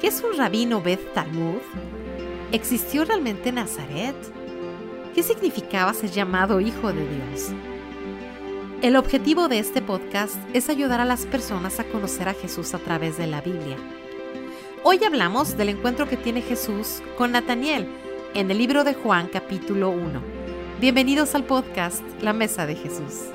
¿Qué es un rabino Bet Talmud? ¿Existió realmente Nazaret? ¿Qué significaba ser llamado Hijo de Dios? El objetivo de este podcast es ayudar a las personas a conocer a Jesús a través de la Biblia. Hoy hablamos del encuentro que tiene Jesús con Nataniel en el libro de Juan capítulo 1. Bienvenidos al podcast La Mesa de Jesús.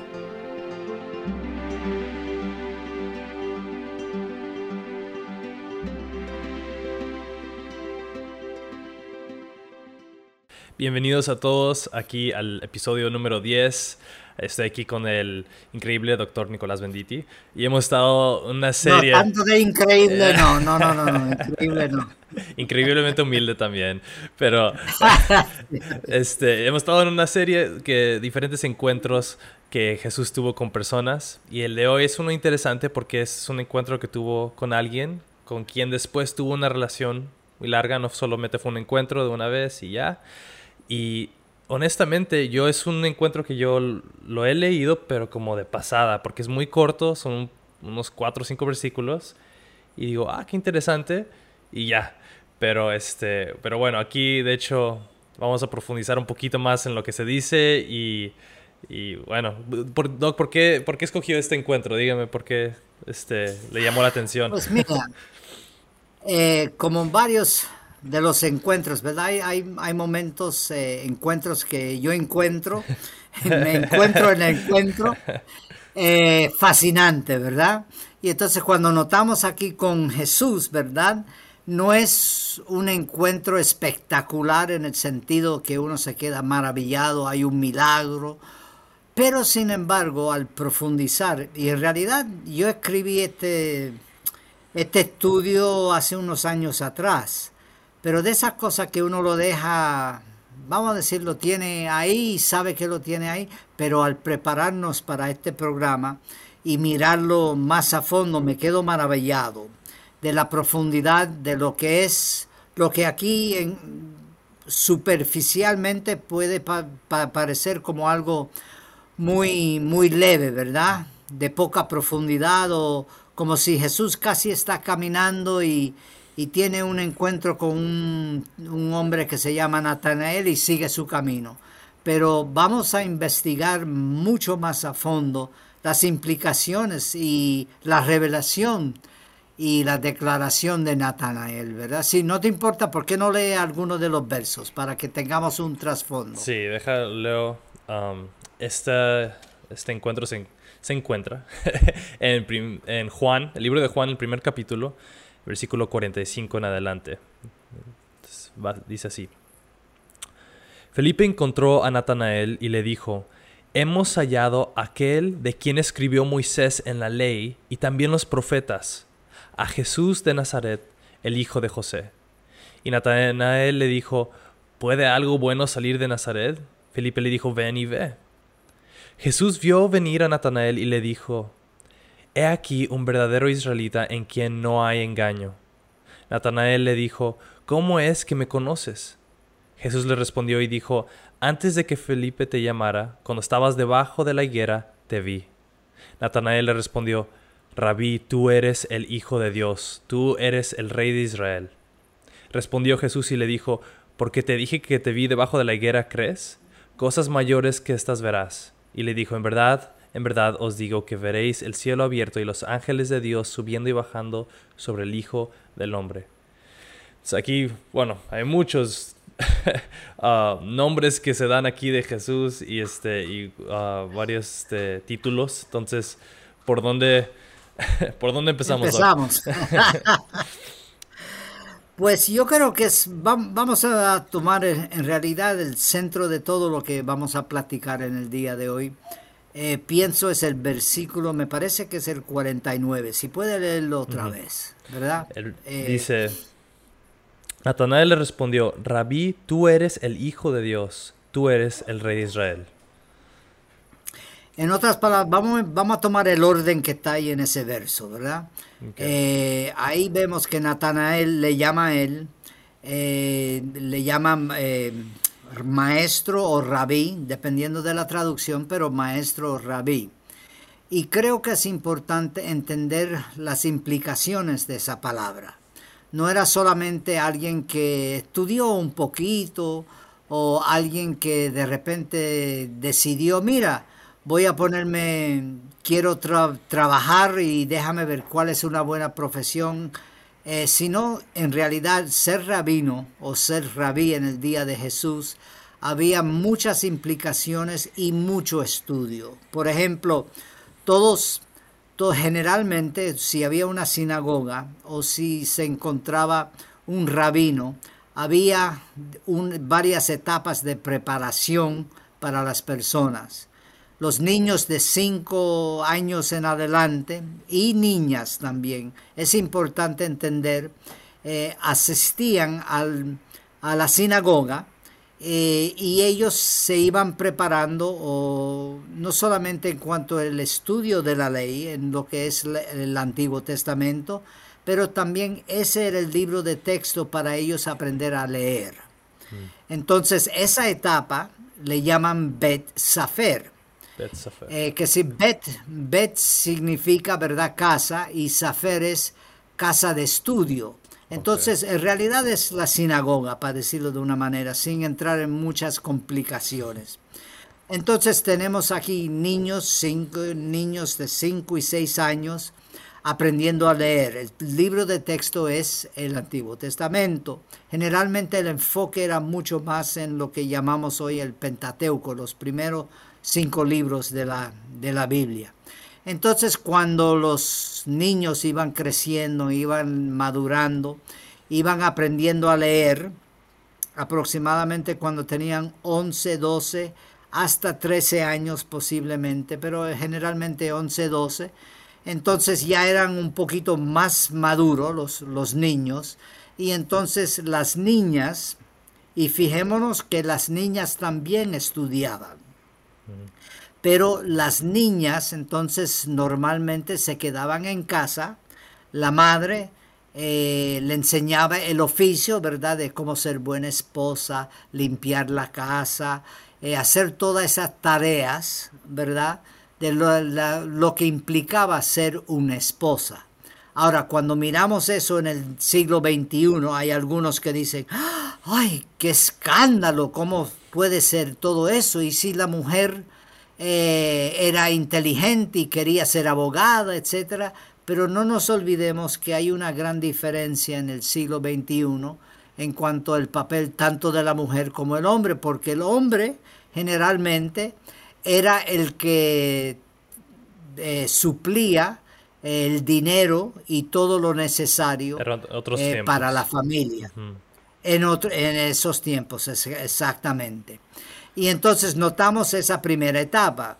Bienvenidos a todos aquí al episodio número 10. Estoy aquí con el increíble doctor Nicolás Benditi y hemos estado una serie... No, tanto de increíble no, no, no, no, increíble no. Increíblemente humilde también, pero este, hemos estado en una serie que diferentes encuentros que Jesús tuvo con personas y el de hoy es uno interesante porque es un encuentro que tuvo con alguien con quien después tuvo una relación muy larga, no solamente fue un encuentro de una vez y ya. Y honestamente, yo es un encuentro que yo lo he leído, pero como de pasada, porque es muy corto, son unos cuatro o cinco versículos. Y digo, ah, qué interesante. Y ya. Pero este, pero bueno, aquí de hecho vamos a profundizar un poquito más en lo que se dice y, y bueno, por, Doc, ¿por qué, ¿por qué escogió este encuentro? Dígame, ¿por qué este, le llamó la atención? Pues mira, eh, como varios de los encuentros, ¿verdad? Hay, hay, momentos, eh, encuentros que yo encuentro, me encuentro en el encuentro, eh, fascinante, ¿verdad? Y entonces cuando notamos aquí con Jesús, ¿verdad? No es un encuentro espectacular en el sentido que uno se queda maravillado, hay un milagro, pero sin embargo al profundizar, y en realidad yo escribí este, este estudio hace unos años atrás, pero de esas cosas que uno lo deja, vamos a decir, lo tiene ahí, sabe que lo tiene ahí, pero al prepararnos para este programa y mirarlo más a fondo, me quedo maravillado de la profundidad de lo que es, lo que aquí en, superficialmente puede parecer como algo muy, muy leve, ¿verdad? De poca profundidad o como si Jesús casi está caminando y, y tiene un encuentro con un, hombre que se llama Natanael y sigue su camino. Pero vamos a investigar mucho más a fondo las implicaciones y la revelación y la declaración de Natanael, ¿verdad? Si no te importa, ¿por qué no lee alguno de los versos para que tengamos un trasfondo? Sí, deja, leo. Um, este, este encuentro se, encuentra en, en Juan, el libro de Juan, el primer capítulo, versículo 45 en adelante. dice así. Felipe encontró a Natanael y le dijo, Hemos hallado aquel de quien escribió Moisés en la ley y también los profetas, a Jesús de Nazaret, el hijo de José. Y Natanael le dijo, ¿puede algo bueno salir de Nazaret? Felipe le dijo, ven y ve. Jesús vio venir a Natanael y le dijo, He aquí un verdadero israelita en quien no hay engaño. Natanael le dijo, ¿Cómo es que me conoces? Jesús le respondió y dijo, Antes de que Felipe te llamara, cuando estabas debajo de la higuera, te vi. Natanael le respondió, Rabí, tú eres el Hijo de Dios, tú eres el Rey de Israel. Respondió Jesús y le dijo, Porque te dije que te vi debajo de la higuera, ¿crees? Cosas mayores que estas verás. Y le dijo, En verdad, en verdad os digo que veréis el cielo abierto y los ángeles de Dios subiendo y bajando sobre el Hijo del Hombre. aquí, bueno, hay muchos ah, nombres que se dan aquí de Jesús y, este, y ah, varios este, títulos. Entonces, ¿por dónde, ¿por dónde empezamos? Empezamos. Pues yo creo que es, vamos a tomar en realidad el centro de todo lo que vamos a platicar en el día de hoy. Eh, pienso es el versículo, me parece que es el 49. Si puede leerlo otra vez, ¿verdad? Eh, dice, Natanael le respondió, Rabí, tú eres el Hijo de Dios, tú eres el Rey de Israel. En otras palabras, vamos, vamos a tomar el orden que está ahí en ese verso, ¿verdad? Eh, ahí vemos que Natanael le llama a él, le llama maestro o rabí, dependiendo de la traducción, pero maestro o rabí. Y creo que es importante entender las implicaciones de esa palabra. no era solamente alguien que estudió un poquito o alguien que de repente decidió, mira, voy a ponerme, quiero trabajar y déjame ver cuál es una buena profesión, eh, sino en realidad ser rabino o ser rabí en el día de Jesús había muchas implicaciones y mucho estudio. Por ejemplo, todos generalmente, si había una sinagoga o si se encontraba un rabino, había varias etapas de preparación para las personas. Los niños de cinco años en adelante y niñas también, es importante entender, eh, asistían a la sinagoga eh, y ellos se iban preparando no solamente en cuanto al estudio de la ley, en lo que es el Antiguo Testamento, pero también ese era el libro de texto para ellos aprender a leer. Entonces, esa etapa le llaman Bet Safer. Eh, que si Bet, Bet significa, ¿verdad?, casa y Safer es casa de estudio. Entonces, en realidad es la sinagoga, para decirlo de una manera, sin entrar en muchas complicaciones. Entonces tenemos aquí niños, cinco, niños de 5 y 6 años aprendiendo a leer. El libro de texto es el Antiguo Testamento. Generalmente el enfoque era mucho más en lo que llamamos hoy el Pentateuco, los primeros cinco libros de la, de la Biblia. Entonces cuando los niños iban creciendo, iban madurando, iban aprendiendo a leer, aproximadamente cuando tenían 11, 12, hasta 13 años posiblemente, pero generalmente 11, 12, entonces ya eran un poquito más maduros los, los niños, y entonces las niñas, y fijémonos que las niñas también estudiaban. Pero las niñas entonces normalmente se quedaban en casa, la madre eh, le enseñaba el oficio, ¿verdad? De cómo ser buena esposa, limpiar la casa, eh, hacer todas esas tareas, ¿verdad? De lo, que implicaba ser una esposa. Ahora, cuando miramos eso en el siglo XXI, hay algunos que dicen, ¡ay, qué escándalo! ¿Cómo puede ser todo eso? Y si la mujer eh, era inteligente y quería ser abogada, etc. Pero no nos olvidemos que hay una gran diferencia en el siglo XXI en cuanto al papel tanto de la mujer como el hombre, porque el hombre generalmente era el que eh, suplía el dinero y todo lo necesario eh, para la familia. En, en esos tiempos, exactamente. Y entonces notamos esa primera etapa.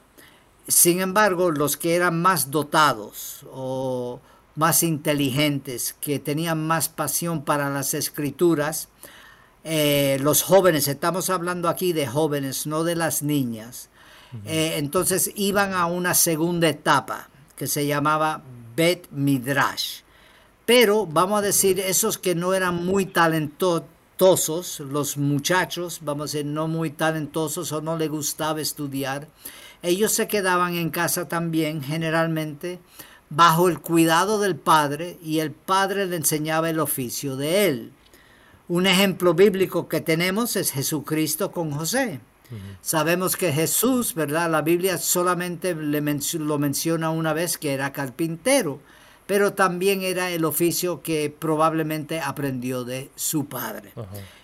Sin embargo, los que eran más dotados o más inteligentes, que tenían más pasión para las escrituras, eh, los jóvenes, estamos hablando aquí de jóvenes, no de las niñas, eh, entonces iban a una segunda etapa que se llamaba Bet Midrash. Pero vamos a decir, esos que no eran muy talentosos, los muchachos, vamos a decir, no muy talentosos o no les gustaba estudiar, ellos se quedaban en casa también generalmente bajo el cuidado del padre y el padre le enseñaba el oficio de él. Un ejemplo bíblico que tenemos es Jesucristo con José. Sabemos que Jesús, ¿verdad? La Biblia solamente le lo menciona una vez que era carpintero, pero también era el oficio que probablemente aprendió de su padre.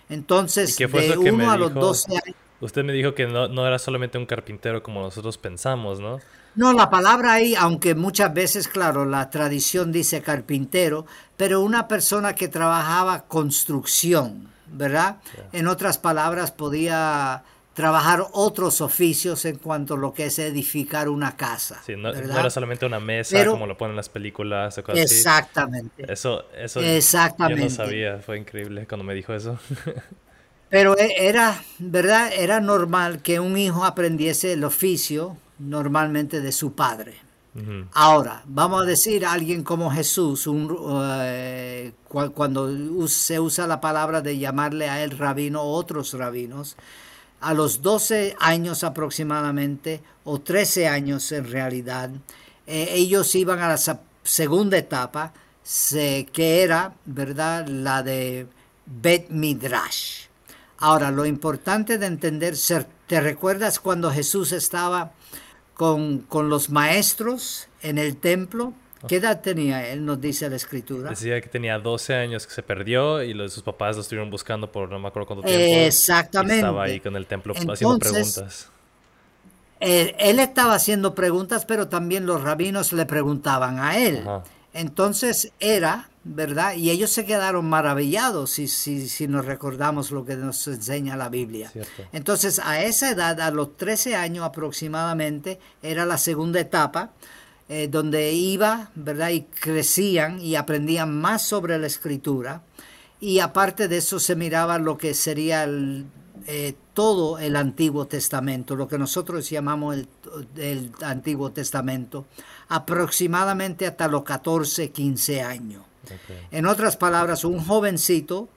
Entonces, de uno a los 12 años... Usted me dijo que no, era solamente un carpintero como nosotros pensamos, ¿no? No, la palabra ahí, aunque muchas veces, claro, la tradición dice carpintero, pero una persona que trabajaba construcción, ¿verdad? En otras palabras, podía trabajar otros oficios en cuanto a lo que es edificar una casa. Sí, no, era solamente una mesa como lo ponen las películas o cosas exactamente. Eso, eso exactamente. yo no sabía, fue increíble cuando me dijo eso. Pero e, era, ¿verdad? Era normal que un hijo aprendiese el oficio normalmente de su padre. Ahora, vamos a decir a alguien como Jesús, un, eh, cuando se usa la palabra de llamarle a él rabino o otros rabinos, a los 12 años aproximadamente, o 13 años en realidad, eh, ellos iban a la segunda etapa que era, ¿verdad?, la de Bet Midrash. Ahora, lo importante de entender, ¿te recuerdas cuando Jesús estaba con, con los maestros en el templo? ¿Qué edad tenía él? Nos dice la escritura. Decía que tenía 12 años que se perdió y los, sus papás lo estuvieron buscando por no me acuerdo cuánto tiempo. Exactamente. estaba ahí con el templo haciendo preguntas. Él, él, estaba haciendo preguntas, pero también los rabinos le preguntaban a él. Entonces era, ¿verdad? Y ellos se quedaron maravillados si, si, si nos recordamos lo que nos enseña la Biblia. Entonces a esa edad, a los 13 años aproximadamente, era la segunda etapa eh, donde iba, ¿verdad? Y crecían y aprendían más sobre la escritura. Y aparte de eso se miraba lo que sería eh, todo el Antiguo Testamento, lo que nosotros llamamos el, Antiguo Testamento, aproximadamente hasta los 14, 15 años. En otras palabras, un jovencito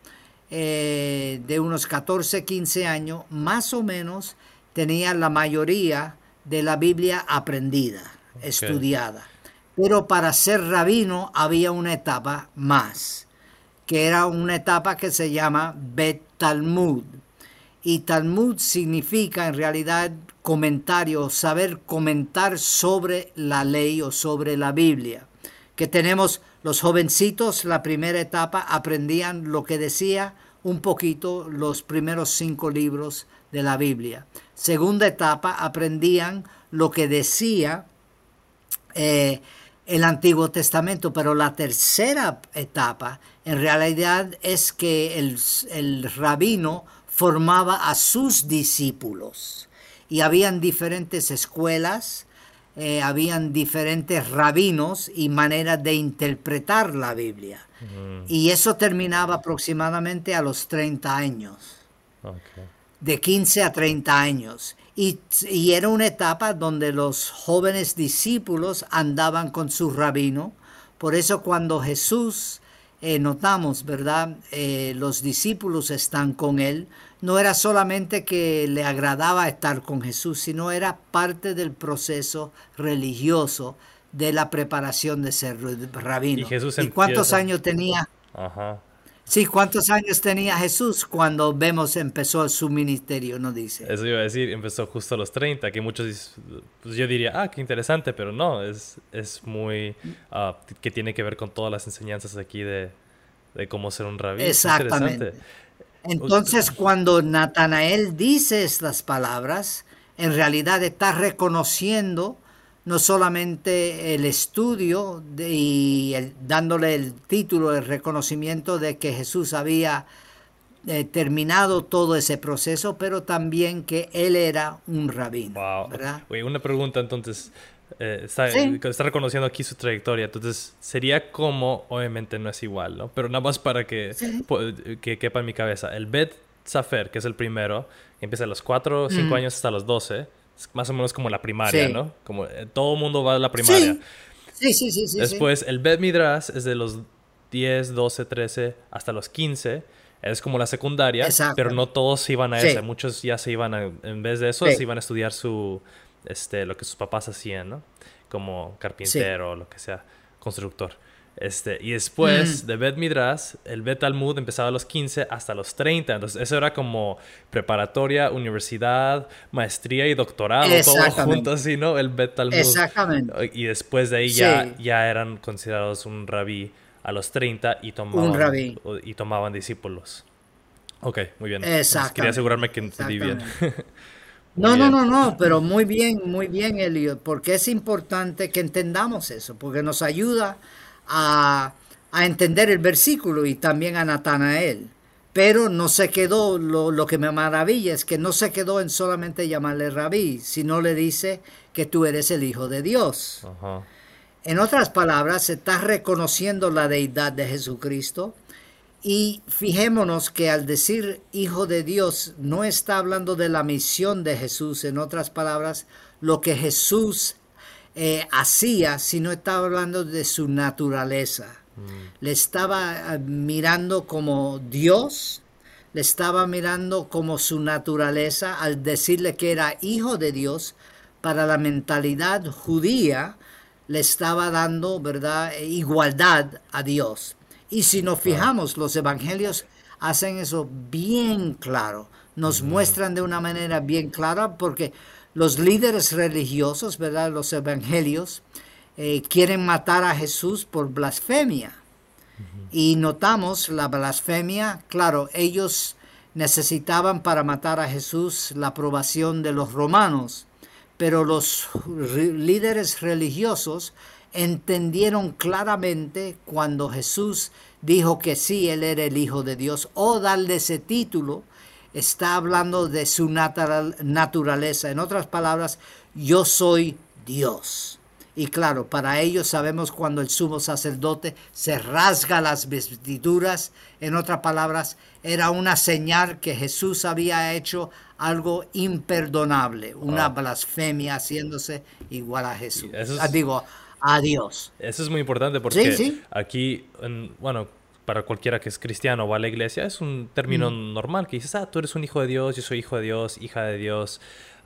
eh, de unos 14, 15 años, más o menos, tenía la mayoría de la Biblia aprendida estudiada. Pero para ser rabino había una etapa más, que era una etapa que se llama Bet Talmud. Y Talmud significa en realidad comentario, saber comentar sobre la ley o sobre la Biblia. Que tenemos los jovencitos, la primera etapa, aprendían lo que decía un poquito los primeros cinco libros de la Biblia. Segunda etapa, aprendían lo que decía eh, el Antiguo Testamento, pero la tercera etapa en realidad es que el, rabino formaba a sus discípulos y habían diferentes escuelas, eh, habían diferentes rabinos y maneras de interpretar la Biblia. Y eso terminaba aproximadamente a los 30 años. De 15 a 30 años. Y, era una etapa donde los jóvenes discípulos andaban con su rabino. Por eso cuando Jesús, eh, notamos, ¿verdad? Eh, los discípulos están con él. No era solamente que le agradaba estar con Jesús, sino era parte del proceso religioso de la preparación de ser rabino. ¿Y, cuántos años tenía? Ajá. Sí, ¿cuántos años tenía Jesús cuando vemos empezó su ministerio? No dice. Eso iba a decir, empezó justo a los 30, que muchos, pues yo diría, ah, qué interesante, pero no, es, es muy, ah, que tiene que ver con todas las enseñanzas aquí de, de cómo ser un rabino. Exactamente. Entonces, cuando Natanael dice estas palabras, en realidad está reconociendo no solamente el estudio y dándole el título, el reconocimiento de que Jesús había eh, terminado todo ese proceso, pero también que él era un rabino. Wow. una pregunta entonces. Eh, está, está, reconociendo aquí su trayectoria, entonces sería como, obviamente no es igual, ¿no? Pero nada más para que, que quepa en mi cabeza. El Bet Safer, que es el primero, empieza a los 4 o 5 años hasta los 12 más o menos como la primaria, ¿no? Como eh, todo mundo va a la primaria. Sí, sí, sí, sí. Después, el Bet Midrash es de los 10, 12, 13 hasta los 15. Es como la secundaria, pero no todos iban a esa. Muchos ya se iban a, en vez de eso, se iban a estudiar su, este, lo que sus papás hacían, ¿no? Como carpintero o lo que sea, constructor. Este, y después de Bet Midrash, el Bet Talmud empezaba a los 15 hasta los 30. Entonces, eso era como preparatoria, universidad, maestría y doctorado, todo junto así, ¿no? El Bet Talmud. Exactamente. Y después de ahí ya, ya eran considerados un rabí a los 30 y tomaban, y tomaban discípulos. Ok, muy bien. Exacto. Quería asegurarme que entendí bien. no, no, no, no, pero muy bien, muy bien, Elliot, porque es importante que entendamos eso, porque nos ayuda a, entender el versículo y también a Natanael. Pero no se quedó, lo, que me maravilla es que no se quedó en solamente llamarle rabí, sino le dice que tú eres el Hijo de Dios. En otras palabras, se está reconociendo la deidad de Jesucristo y fijémonos que al decir Hijo de Dios no está hablando de la misión de Jesús, en otras palabras, lo que Jesús eh, hacía, sino estaba hablando de su naturaleza. Mm. Le estaba eh, mirando como Dios, le estaba mirando como su naturaleza al decirle que era hijo de Dios para la mentalidad judía. le estaba dando, ¿verdad?, igualdad a Dios. Y si nos fijamos, los evangelios hacen eso bien claro, nos muestran de una manera bien clara porque los líderes religiosos, ¿verdad?, los evangelios, eh, quieren matar a Jesús por blasfemia. Y notamos la blasfemia, claro, ellos necesitaban para matar a Jesús la aprobación de los romanos, pero los líderes religiosos entendieron claramente cuando Jesús dijo que sí, él era el Hijo de Dios, o darle ese título, está hablando de su naturaleza. En otras palabras, yo soy Dios. Y claro, para ellos sabemos cuando el sumo sacerdote se rasga las vestiduras, en otras palabras, era una señal que Jesús había hecho algo imperdonable, una blasfemia haciéndose igual a Jesús. Digo, a Dios. Eso es muy importante porque aquí, bueno, para cualquiera que es cristiano o va a la iglesia, es un término mm. normal que dices, ah, tú eres un hijo de Dios, yo soy hijo de Dios, hija de Dios.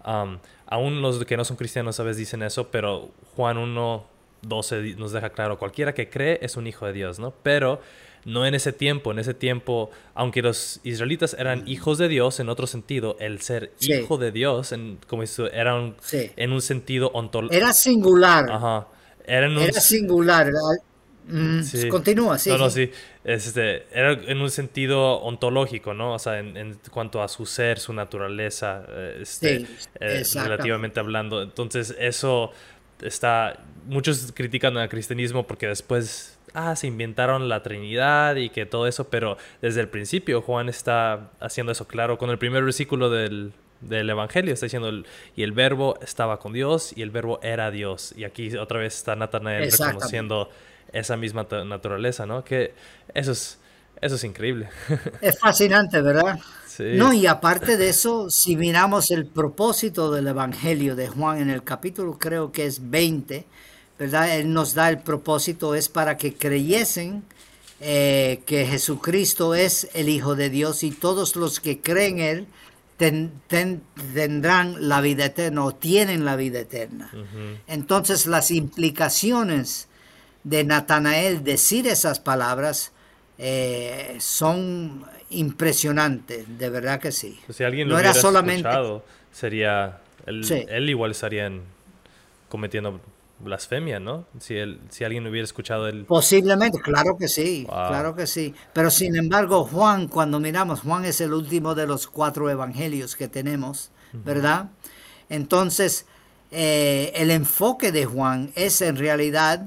aún los que no son cristianos a veces dicen eso, pero Juan 1, 12 nos deja claro, cualquiera que cree es un hijo de Dios, ¿no? Pero no en ese tiempo, en ese tiempo, aunque los israelitas eran hijos de Dios en otro sentido, el ser hijo de Dios, en, como era en un sentido ontológico. Era singular. Ajá. Era, era singular. Mm, continúa, sí. No, no, sí. Este, era en un sentido ontológico, ¿no? O sea, en, cuanto a su ser, su naturaleza, eh, este, eh, relativamente hablando. Entonces, eso está. Muchos critican al cristianismo porque después. Ah, se inventaron la Trinidad y que todo eso, pero desde el principio Juan está haciendo eso claro. Con el primer versículo del, del Evangelio. Está diciendo, y el verbo estaba con Dios y el verbo era Dios. Y aquí otra vez está Natanael reconociendo esa misma naturaleza, ¿no? Que eso es, eso es increíble. Es fascinante, ¿verdad? Sí. No, y aparte de eso, si miramos el propósito del Evangelio de Juan en el capítulo, creo que es 20, ¿verdad? Él nos da el propósito, es para que creyesen eh, que Jesucristo es el Hijo de Dios y todos los que creen en Él tendrán la vida eterna o tienen la vida eterna. Entonces las implicaciones de Natanael decir esas palabras eh, son impresionantes, de verdad que sí. Pues si alguien lo no hubiera era solamente... escuchado, sería, él, igual estaría cometiendo blasfemia, ¿no? Si, él, si alguien hubiera escuchado él. Posiblemente, claro que sí, claro que sí. Pero sin embargo, Juan, cuando miramos, Juan es el último de los cuatro evangelios que tenemos, ¿verdad? Entonces, eh, el enfoque de Juan es en realidad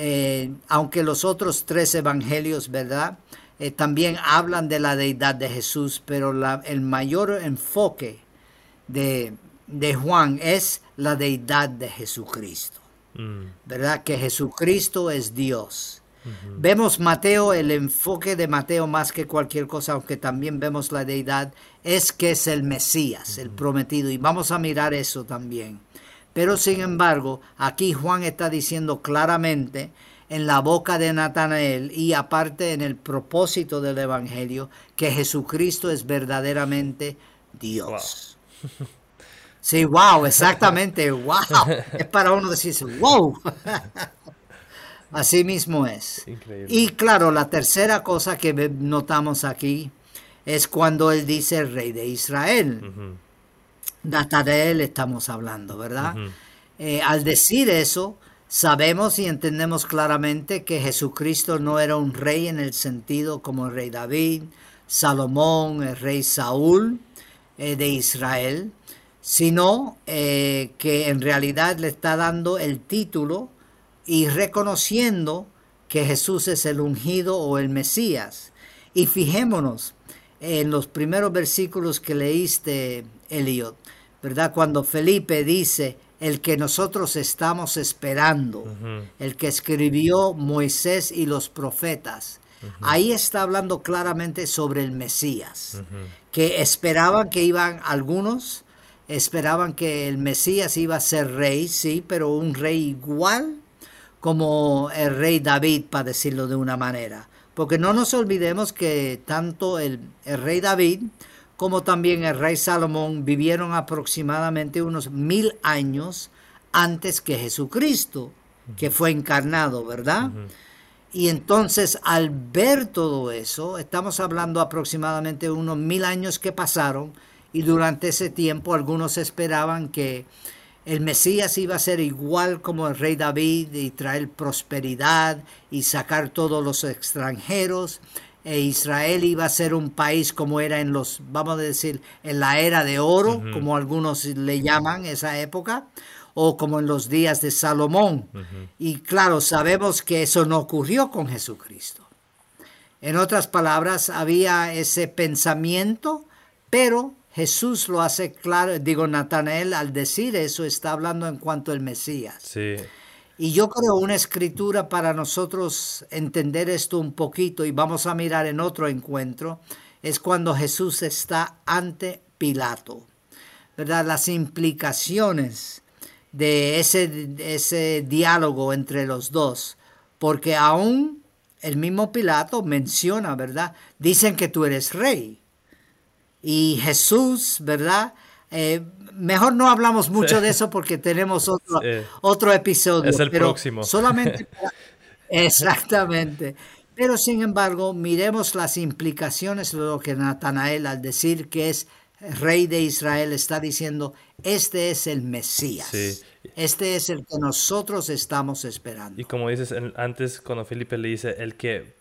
eh, aunque los otros tres evangelios, ¿verdad? Eh, también hablan de la deidad de Jesús, pero el mayor enfoque de, Juan es la deidad de Jesucristo, mm. ¿verdad? Que Jesucristo es Dios. Vemos Mateo, el enfoque de Mateo más que cualquier cosa, aunque también vemos la deidad, es que es el Mesías, el prometido, y vamos a mirar eso también. Pero sin embargo, aquí Juan está diciendo claramente en la boca de Natanael y aparte en el propósito del Evangelio que Jesucristo es verdaderamente Dios. Sí, wow, exactamente, wow. Es para uno decirse, wow. Así mismo es. Y claro, la tercera cosa que notamos aquí es cuando él dice el rey de Israel de él estamos hablando, ¿verdad? Eh, al decir eso, sabemos y entendemos claramente que Jesucristo no era un rey en el sentido como el rey David, Salomón, el rey Saúl eh, de Israel, sino eh, que en realidad le está dando el título y reconociendo que Jesús es el ungido o el Mesías. Y fijémonos en los primeros versículos que leíste, Eliot, ¿verdad? Cuando Felipe dice, el que nosotros estamos esperando, el que escribió Moisés y los profetas. Ahí está hablando claramente sobre el Mesías, que esperaban que iban algunos, esperaban que el Mesías iba a ser rey, sí, pero un rey igual como el rey David, para decirlo de una manera. Porque no nos olvidemos que tanto el, el rey David como también el rey Salomón vivieron aproximadamente unos mil años antes que Jesucristo, que fue encarnado, ¿verdad? Y entonces al ver todo eso, estamos hablando aproximadamente de unos mil años que pasaron y durante ese tiempo algunos esperaban que el Mesías iba a ser igual como el rey David y traer prosperidad y sacar todos los extranjeros. E Israel iba a ser un país como era en los, vamos a decir, en la era de oro, como algunos le llaman esa época o como en los días de Salomón. Y claro, sabemos que eso no ocurrió con Jesucristo. En otras palabras, había ese pensamiento, pero Jesús lo hace claro, digo Natanael al decir eso está hablando en cuanto al Mesías. Sí. Y yo creo una escritura para nosotros entender esto un poquito y vamos a mirar en otro encuentro, es cuando Jesús está ante Pilato. ¿Verdad? Las implicaciones de ese, ese diálogo entre los dos, porque aún el mismo Pilato menciona, ¿verdad? Dicen que tú eres rey. Y Jesús, ¿verdad? Eh, mejor no hablamos mucho de eso porque tenemos otro, otro episodio. Es el próximo. Solamente exactamente. Pero sin embargo, miremos las implicaciones de lo que Natanael al decir que es rey de Israel está diciendo, este es el Mesías. Este es el que nosotros estamos esperando. Y como dices antes, cuando Felipe le dice, el que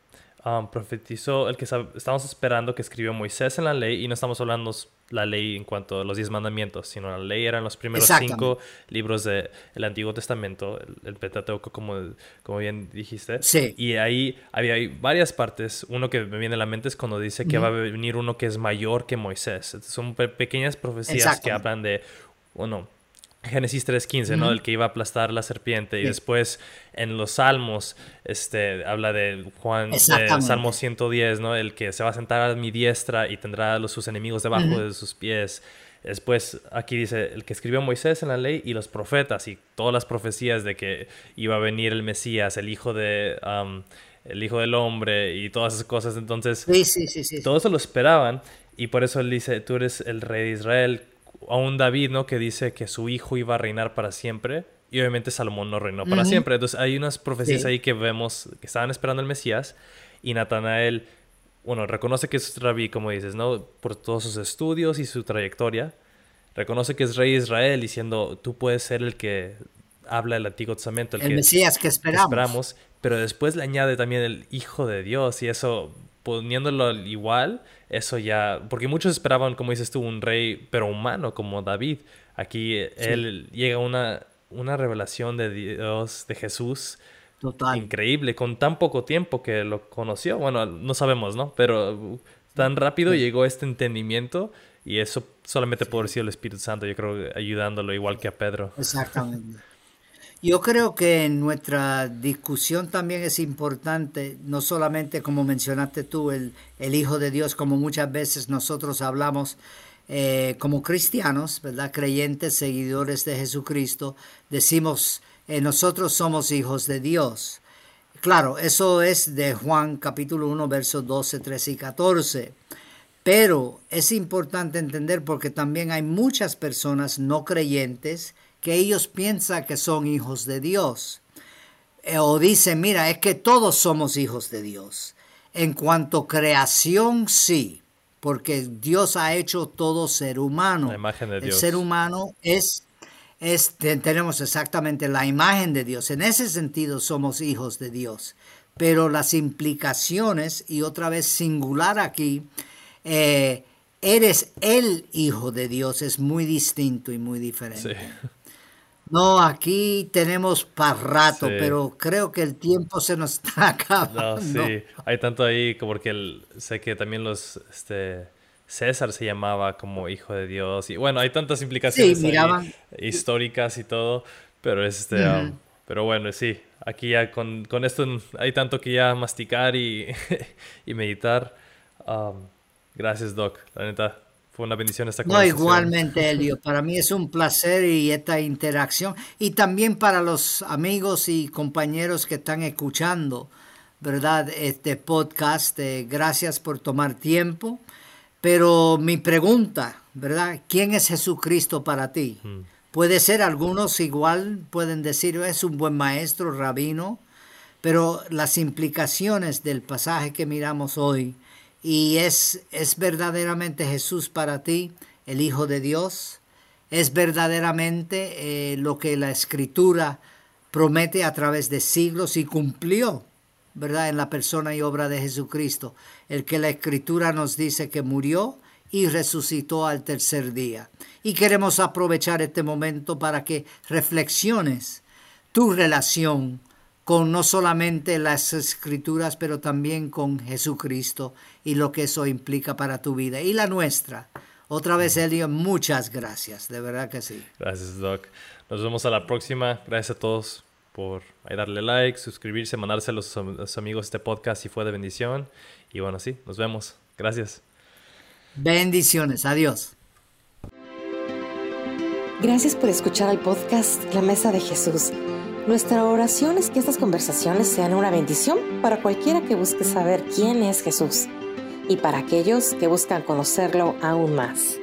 um, profetizó, el que estamos esperando que escribió Moisés en la ley, y no estamos hablando la ley en cuanto a los diez mandamientos, sino la ley eran los primeros cinco libros del Antiguo Testamento, el, Pentateuco, como, como bien dijiste. Sí. Y ahí había varias partes. Uno que me viene a la mente es cuando dice que va a venir uno que es mayor que Moisés. Son pequeñas profecías que hablan de, bueno, Génesis 3.15, ¿no? El que iba a aplastar la serpiente. Y después en los Salmos, este, habla de Juan, Salmo 110, ¿no? El que se va a sentar a mi diestra y tendrá a sus enemigos debajo de sus pies. Después aquí dice, el que escribió Moisés en la ley y los profetas y todas las profecías de que iba a venir el Mesías, el hijo de... el hijo del hombre y todas esas cosas. Entonces, sí, sí, todo eso lo esperaban y por eso él dice, tú eres el rey de Israel, a un David, ¿no? Que dice que su hijo iba a reinar para siempre. Y obviamente Salomón no reinó para siempre. Entonces hay unas profecías ahí que vemos que estaban esperando el Mesías. Y Natanael, bueno, reconoce que es rabí, como dices, ¿no? Por todos sus estudios y su trayectoria. Reconoce que es rey de Israel, diciendo, tú puedes ser el que habla el Antiguo Testamento. El, Mesías que esperamos. esperamos. Pero después le añade también el Hijo de Dios. Y eso poniéndolo igual, eso ya, porque muchos esperaban, como dices tú, un rey, pero humano, como David. Aquí él llega una, una revelación de Dios, de Jesús, Total. increíble, con tan poco tiempo que lo conoció. Bueno, no sabemos, ¿no? Pero tan rápido llegó este entendimiento y eso solamente por decir el Espíritu Santo, yo creo, ayudándolo igual que a Pedro. Exactamente. Yo creo que en nuestra discusión también es importante, no solamente como mencionaste tú, el, el Hijo de Dios, como muchas veces nosotros hablamos eh, como cristianos, ¿verdad? Creyentes, seguidores de Jesucristo, decimos, eh, nosotros somos hijos de Dios. Claro, eso es de Juan capítulo 1, versos 12, 13 y 14. Pero es importante entender porque también hay muchas personas no creyentes que ellos piensan que son hijos de Dios. Eh, o dicen, mira, es que todos somos hijos de Dios. En cuanto creación, sí, porque Dios ha hecho todo ser humano. La imagen de El ser humano es, es, tenemos exactamente la imagen de Dios. En ese sentido somos hijos de Dios. Pero las implicaciones, y otra vez singular aquí, eh, eres el hijo de Dios, es muy distinto y muy diferente. Sí. No, aquí tenemos para rato, pero creo que el tiempo se nos está acabando. No, sí, hay tanto ahí como porque sé que también los, este, César se llamaba como hijo de Dios y bueno, hay tantas implicaciones históricas y todo, pero este, um, pero bueno, sí, aquí ya con, con, esto hay tanto que ya masticar y, y meditar. Um, gracias, Doc, la neta. Fue una bendición esta conversación. No, igualmente, Elio. Para mí es un placer y esta interacción. Y también para los amigos y compañeros que están escuchando, ¿verdad? Este podcast. Eh, gracias por tomar tiempo. Pero mi pregunta, ¿verdad? ¿Quién es Jesucristo para ti? Puede ser, algunos igual pueden decir, es un buen maestro, rabino, pero las implicaciones del pasaje que miramos hoy, y es, es verdaderamente Jesús para ti, el Hijo de Dios, es verdaderamente eh, lo que la Escritura promete a través de siglos y cumplió, ¿verdad? En la persona y obra de Jesucristo, el que la Escritura nos dice que murió y resucitó al tercer día. Y queremos aprovechar este momento para que reflexiones tu relación con no solamente las escrituras, pero también con Jesucristo y lo que eso implica para tu vida y la nuestra. Otra vez, Elio, muchas gracias, de verdad que sí. Gracias, Doc. Nos vemos a la próxima. Gracias a todos por darle like, suscribirse, mandarse a los, los amigos este podcast si fue de bendición. Y bueno, sí, nos vemos. Gracias. Bendiciones, adiós. Gracias por escuchar el podcast La Mesa de Jesús. Nuestra oración es que estas conversaciones sean una bendición para cualquiera que busque saber quién es Jesús y para aquellos que buscan conocerlo aún más.